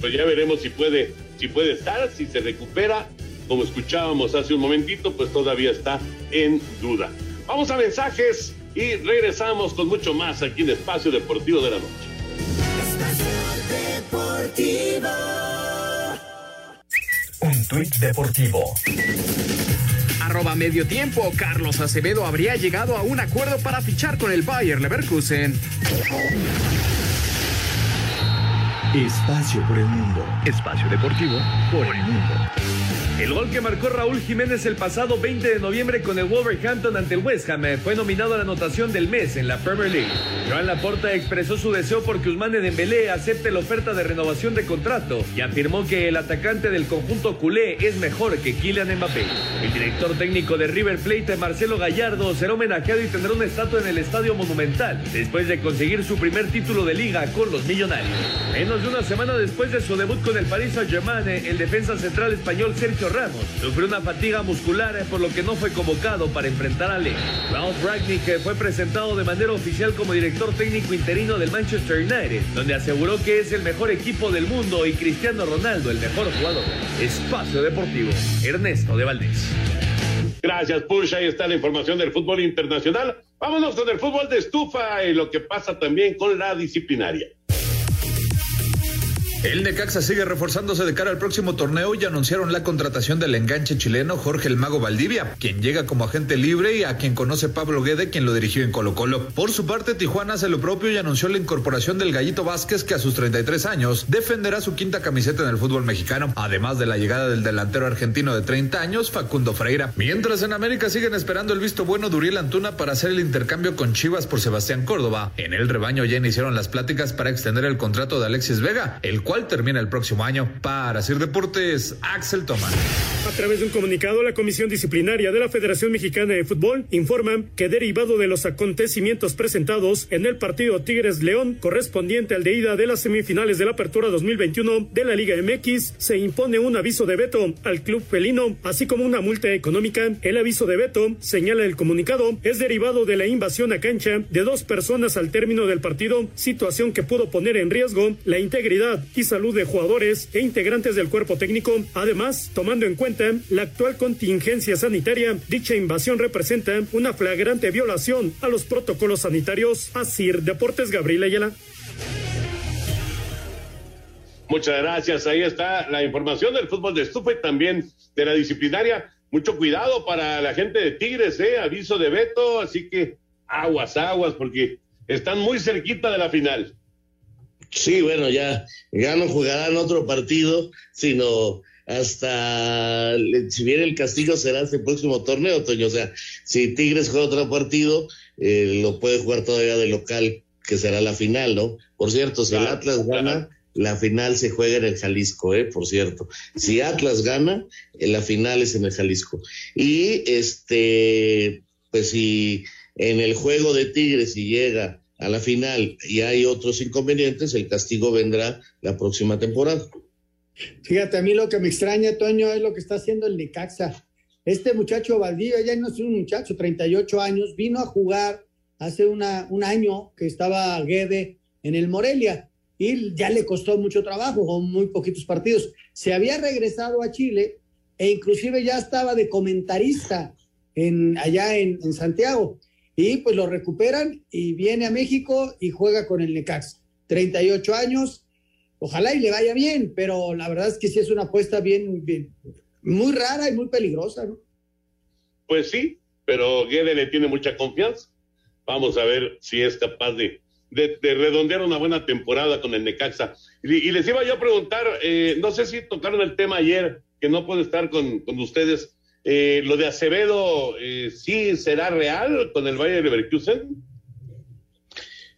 Pues ya veremos si puede, si puede estar, si se recupera. Como escuchábamos hace un momentito, pues todavía está en duda. Vamos a mensajes y regresamos con mucho más aquí en Espacio Deportivo de la Noche. Espacio Deportivo. Un tuit deportivo arroba medio tiempo, Carlos Acevedo habría llegado a un acuerdo para fichar con el Bayer Leverkusen. Espacio por el mundo. Espacio deportivo por el mundo. El gol que marcó Raúl Jiménez el pasado 20 de noviembre con el Wolverhampton ante el West Ham fue nominado a la anotación del mes en la Premier League. Joan Laporta expresó su deseo por que Usmane Dembélé acepte la oferta de renovación de contrato y afirmó que el atacante del conjunto culé es mejor que Kylian Mbappé. El director técnico de River Plate, Marcelo Gallardo, será homenajeado y tendrá una estatua en el Estadio Monumental después de conseguir su primer título de liga con los Millonarios. Menos de una semana después de su debut con el Paris Saint-Germain, el defensa central español Sergio Ramos sufrió una fatiga muscular eh, por lo que no fue convocado para enfrentar a Leo. Ralph Ragnick eh, fue presentado de manera oficial como director técnico interino del Manchester United, donde aseguró que es el mejor equipo del mundo y Cristiano Ronaldo el mejor jugador. Espacio Deportivo, Ernesto de Valdés. Gracias, Push. Ahí está la información del fútbol internacional. Vámonos con el fútbol de estufa y lo que pasa también con la disciplinaria. El Necaxa sigue reforzándose de cara al próximo torneo y anunciaron la contratación del enganche chileno Jorge el Mago Valdivia, quien llega como agente libre y a quien conoce Pablo Guede, quien lo dirigió en Colo Colo. Por su parte, Tijuana hace lo propio y anunció la incorporación del Gallito Vázquez, que a sus 33 años defenderá su quinta camiseta en el fútbol mexicano, además de la llegada del delantero argentino de 30 años, Facundo Freira. Mientras en América siguen esperando el visto bueno de Uriel Antuna para hacer el intercambio con Chivas por Sebastián Córdoba. En el rebaño ya iniciaron las pláticas para extender el contrato de Alexis Vega, el cual termina el próximo año. Para Sir Deportes, Axel Tomás. A través de un comunicado, la Comisión Disciplinaria de la Federación Mexicana de Fútbol informa que derivado de los acontecimientos presentados en el partido Tigres León correspondiente al de ida de las semifinales de la Apertura 2021 de la Liga MX, se impone un aviso de veto al club felino, así como una multa económica. El aviso de veto, señala el comunicado, es derivado de la invasión a cancha de dos personas al término del partido, situación que pudo poner en riesgo la integridad y salud de jugadores e integrantes del cuerpo técnico. Además, tomando en cuenta la actual contingencia sanitaria, dicha invasión representa una flagrante violación a los protocolos sanitarios. Asir Deportes Gabriel Ayala. Muchas gracias. Ahí está la información del fútbol de estufa y también de la disciplinaria. Mucho cuidado para la gente de Tigres, ¿eh? Aviso de veto, así que aguas, aguas, porque están muy cerquita de la final. Sí, bueno, ya, ya no jugarán otro partido, sino hasta si viene el castigo será este próximo torneo, Toño. O sea, si Tigres juega otro partido, eh, lo puede jugar todavía de local, que será la final, ¿no? Por cierto, si el Atlas gana, la final se juega en el Jalisco, ¿eh? Por cierto. Si Atlas gana, la final es en el Jalisco. Y este, pues si en el juego de Tigres, si llega a la final y hay otros inconvenientes, el castigo vendrá la próxima temporada. Fíjate, a mí lo que me extraña, Toño, es lo que está haciendo el Necaxa. Este muchacho Valdivia, ya no es un muchacho, 38 años, vino a jugar hace una, un año que estaba Guede en el Morelia y ya le costó mucho trabajo, con muy poquitos partidos. Se había regresado a Chile e inclusive ya estaba de comentarista en, allá en, en Santiago. Y pues lo recuperan y viene a México y juega con el Necaxa. 38 años, ojalá y le vaya bien, pero la verdad es que sí es una apuesta bien, bien muy rara y muy peligrosa, ¿no? Pues sí, pero Guede le tiene mucha confianza. Vamos a ver si es capaz de, de, redondear una buena temporada con el Necaxa. Y, les iba yo a preguntar, eh, no sé si tocaron el tema ayer, que no puedo estar con, con ustedes. Eh, lo de Acevedo, eh, ¿sí será real con el Bayern Leverkusen?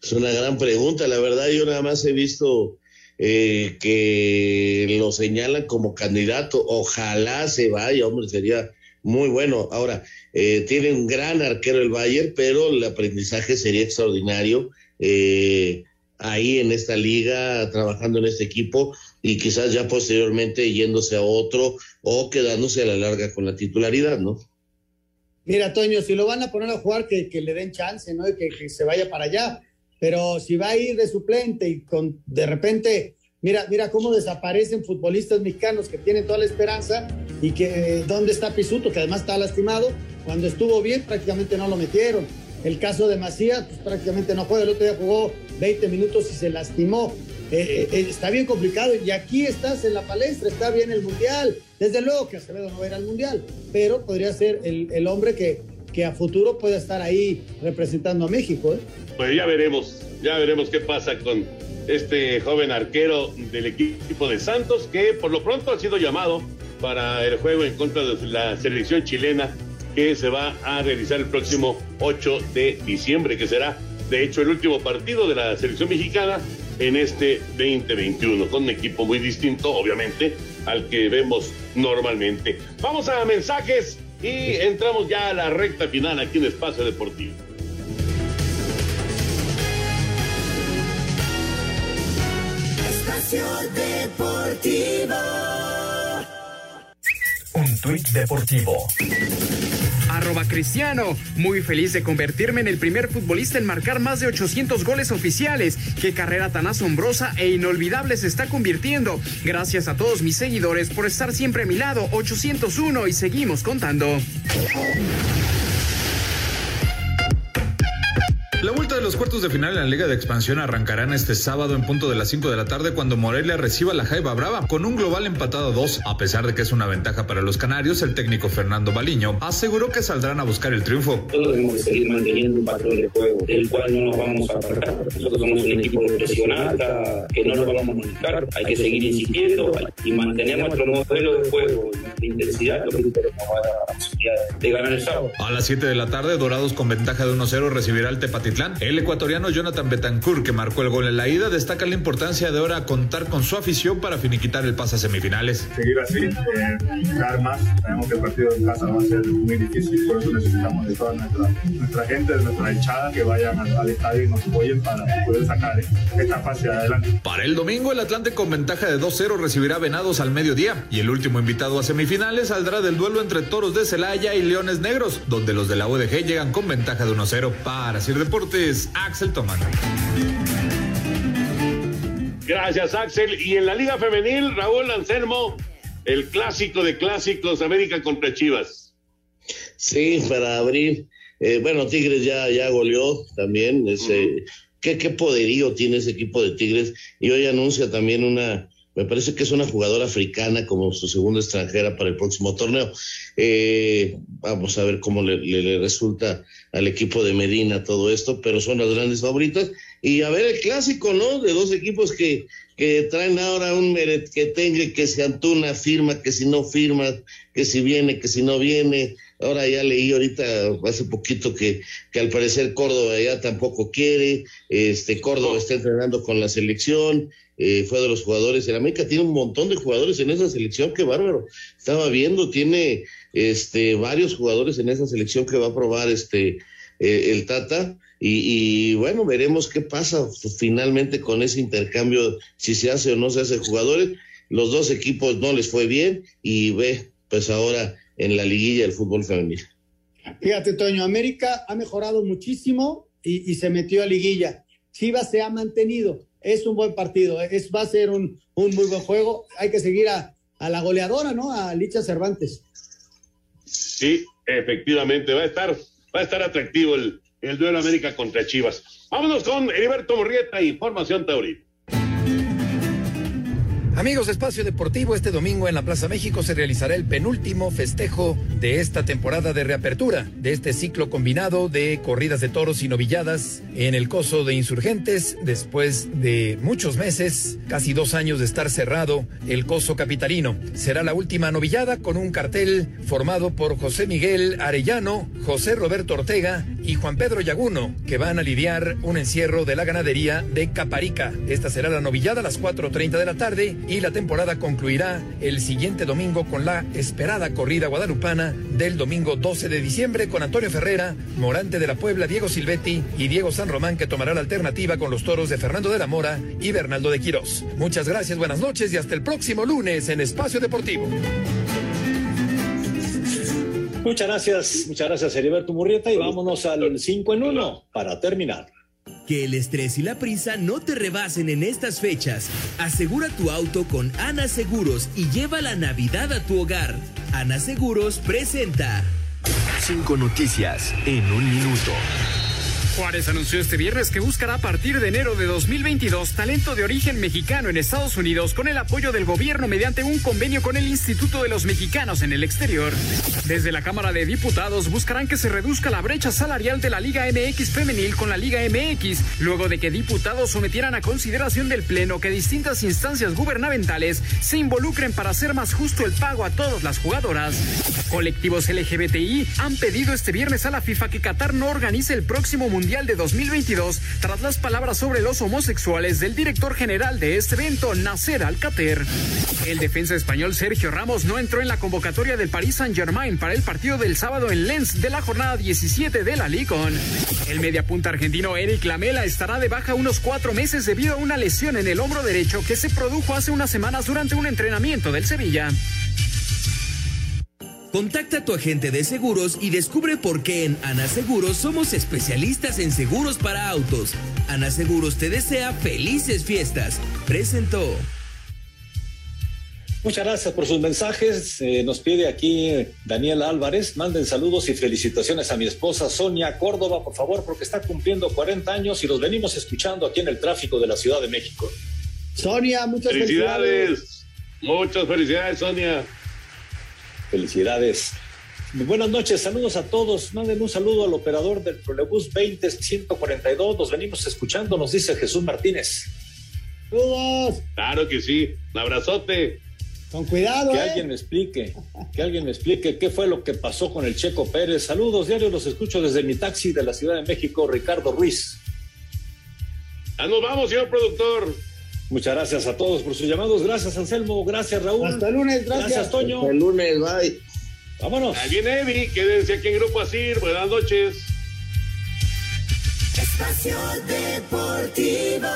Es una gran pregunta, la verdad yo nada más he visto eh, que lo señalan como candidato. Ojalá se vaya, hombre, sería muy bueno. Ahora, eh, tiene un gran arquero el Bayern, pero el aprendizaje sería extraordinario eh, ahí en esta liga, trabajando en este equipo y quizás ya posteriormente yéndose a otro o quedándose a la larga con la titularidad, ¿no? Mira, Toño, si lo van a poner a jugar, que, le den chance, ¿no? que, que se vaya para allá pero si va a ir de suplente y con de repente, mira, mira cómo desaparecen futbolistas mexicanos que tienen toda la esperanza y que dónde está Pisuto, que además está lastimado, cuando estuvo bien prácticamente no lo metieron. El caso de Macías, pues prácticamente no juega, el otro día jugó 20 minutos y se lastimó. Eh, eh, está bien complicado y aquí estás en la palestra, está bien el Mundial. Desde luego que Acevedo no va a al Mundial, pero podría ser el, el hombre que, que a futuro pueda estar ahí representando a México. ¿eh? Pues ya veremos, ya veremos qué pasa con este joven arquero del equipo de Santos, que por lo pronto ha sido llamado para el juego en contra de la selección chilena que se va a realizar el próximo 8 de diciembre, que será de hecho el último partido de la selección mexicana en este 2021, con un equipo muy distinto, obviamente, al que vemos normalmente. Vamos a mensajes y entramos ya a la recta final aquí en Espacio Deportivo. Espacio Deportivo. Un tuit deportivo arroba cristiano. Muy feliz de convertirme en el primer futbolista en marcar más de 800 goles oficiales. Qué carrera tan asombrosa e inolvidable se está convirtiendo. Gracias a todos mis seguidores por estar siempre a mi lado. 801 y seguimos contando. La vuelta de los cuartos de final en la Liga de Expansión arrancarán este sábado en punto de las 5 de la tarde cuando Morelia reciba la Jaiba Brava con un global empatado a 2. A pesar de que es una ventaja para los canarios, el técnico Fernando Baliño aseguró que saldrán a buscar el triunfo. Todos debemos seguir manteniendo un patrón de juego del cual no nos vamos a apartar. Nosotros somos un equipo de presión alta, que no nos vamos a modificar. Hay que seguir insistiendo y mantener nuestro modelo de juego de intensidad, lo que tenemos la posibilidad de ganar el sábado. A las 7 de la tarde, Dorados con ventaja de 1-0 recibirá el El ecuatoriano Jonathan Betancourt, que marcó el gol en la ida, destaca la importancia de ahora contar con su afición para finiquitar el pase a semifinales. Seguir así, eh, dar más. Sabemos que el partido en casa va a ser muy difícil, por eso necesitamos de toda nuestra, gente, de nuestra hinchada, que vayan al, estadio y nos apoyen para poder sacar esta fase adelante. Para el domingo, el Atlante con ventaja de 2-0 recibirá Venados al mediodía y el último invitado a semifinales saldrá del duelo entre Toros de Celaya y Leones Negros, donde los de la UDG llegan con ventaja de 1-0 para Sir Deportes Axel Tomán. Gracias, Axel. Y en la Liga Femenil, Raúl Anselmo, el clásico de clásicos, América contra Chivas. Sí, para abrir. Eh, bueno, Tigres ya, ya goleó también. Ese, ¿qué, ¿Qué poderío tiene ese equipo de Tigres? Y hoy anuncia también una, me parece que es una jugadora africana como su segunda extranjera para el próximo torneo. Eh, vamos a ver cómo le, resulta al equipo de Medina todo esto, pero son las grandes favoritas y a ver el clásico, ¿no? De dos equipos que, que traen ahora un Meret que tenga, que si Antuna firma, que si no firma, que si viene, que si no viene. Ahora ya leí ahorita hace poquito que, que al parecer Córdoba ya tampoco quiere, este Córdoba está entrenando con la selección, eh, fue de los jugadores, el América tiene un montón de jugadores en esa selección, qué bárbaro. Estaba viendo, tiene este varios jugadores en esa selección que va a probar este eh, el Tata. Y, bueno, veremos qué pasa finalmente con ese intercambio, si se hace o no se hace jugadores. Los dos equipos no les fue bien y ve, pues ahora en la liguilla del fútbol femenil. Fíjate, Toño, América ha mejorado muchísimo y, y, se metió a liguilla. Chivas se ha mantenido. Es un buen partido, es, va a ser un, un muy buen juego. Hay que seguir a, a la goleadora, ¿no? A Licha Cervantes. Sí, efectivamente, va a estar, va a estar atractivo el, el duelo América contra Chivas. Vámonos con Heriberto Morrieta, Información Taurina. Amigos Espacio Deportivo, este domingo en la Plaza México se realizará el penúltimo festejo de esta temporada de reapertura, de este ciclo combinado de corridas de toros y novilladas en el coso de insurgentes, después de muchos meses, casi dos años de estar cerrado el coso capitalino. Será la última novillada con un cartel formado por José Miguel Arellano, José Roberto Ortega y Juan Pedro Yaguno, que van a lidiar un encierro de la ganadería de Caparica. Esta será la novillada a las 4.30 de la tarde y la temporada concluirá el siguiente domingo con la esperada corrida guadalupana del domingo 12 de diciembre con Antonio Ferrera, Morante de la Puebla, Diego Silvetti y Diego San Román que tomará la alternativa con los toros de Fernando de la Mora y Bernaldo de Quirós. Muchas gracias, buenas noches y hasta el próximo lunes en Espacio Deportivo. Muchas gracias, muchas gracias Heriberto Murrieta y vámonos al 5 en 1 para terminar. Que el estrés y la prisa no te rebasen en estas fechas. Asegura tu auto con Ana Seguros y lleva la Navidad a tu hogar. Ana Seguros presenta. Cinco noticias en un minuto. Juárez anunció este viernes que buscará a partir de enero de 2022 talento de origen mexicano en Estados Unidos con el apoyo del gobierno mediante un convenio con el Instituto de los Mexicanos en el exterior. Desde la Cámara de Diputados buscarán que se reduzca la brecha salarial de la Liga MX femenil con la Liga MX, luego de que diputados sometieran a consideración del Pleno que distintas instancias gubernamentales se involucren para hacer más justo el pago a todas las jugadoras. Colectivos LGBTI han pedido este viernes a la FIFA que Qatar no organice el próximo Mundial de 2022 tras las palabras sobre los homosexuales del director general de este evento, Nasser Alcater. El defensa español Sergio Ramos no entró en la convocatoria del Paris Saint-Germain para el partido del sábado en Lens de la jornada 17 de la Liga. El mediapunta argentino Eric Lamela estará de baja unos cuatro meses debido a una lesión en el hombro derecho que se produjo hace unas semanas durante un entrenamiento del Sevilla. Contacta a tu agente de seguros y descubre por qué en Ana Seguros somos especialistas en seguros para autos. Ana Seguros te desea felices fiestas. Presentó. Muchas gracias por sus mensajes. Eh, nos pide aquí Daniel Álvarez. Manden saludos y felicitaciones a mi esposa Sonia Córdoba, por favor, porque está cumpliendo 40 años y los venimos escuchando aquí en el tráfico de la Ciudad de México. Sonia, muchas felicidades. felicidades. Muchas felicidades, Sonia. Felicidades. Buenas noches, saludos a todos. Manden un saludo al operador del Trolebús 20-142. Nos venimos escuchando, nos dice Jesús Martínez. Saludos. Claro que sí. Un abrazote. Con cuidado. Que ¿eh? alguien me explique, que alguien me explique qué fue lo que pasó con el Checo Pérez. Saludos, diario, los escucho desde mi taxi de la Ciudad de México, Ricardo Ruiz. Ya nos vamos, señor productor. Muchas gracias a todos por sus llamados. Gracias, Anselmo. Gracias, Raúl. Hasta el lunes, gracias. Gracias, Toño. Hasta el lunes, bye. Vámonos. Ahí viene Evi. Quédense aquí en Grupo Asir. Buenas noches. Espacio Deportivo.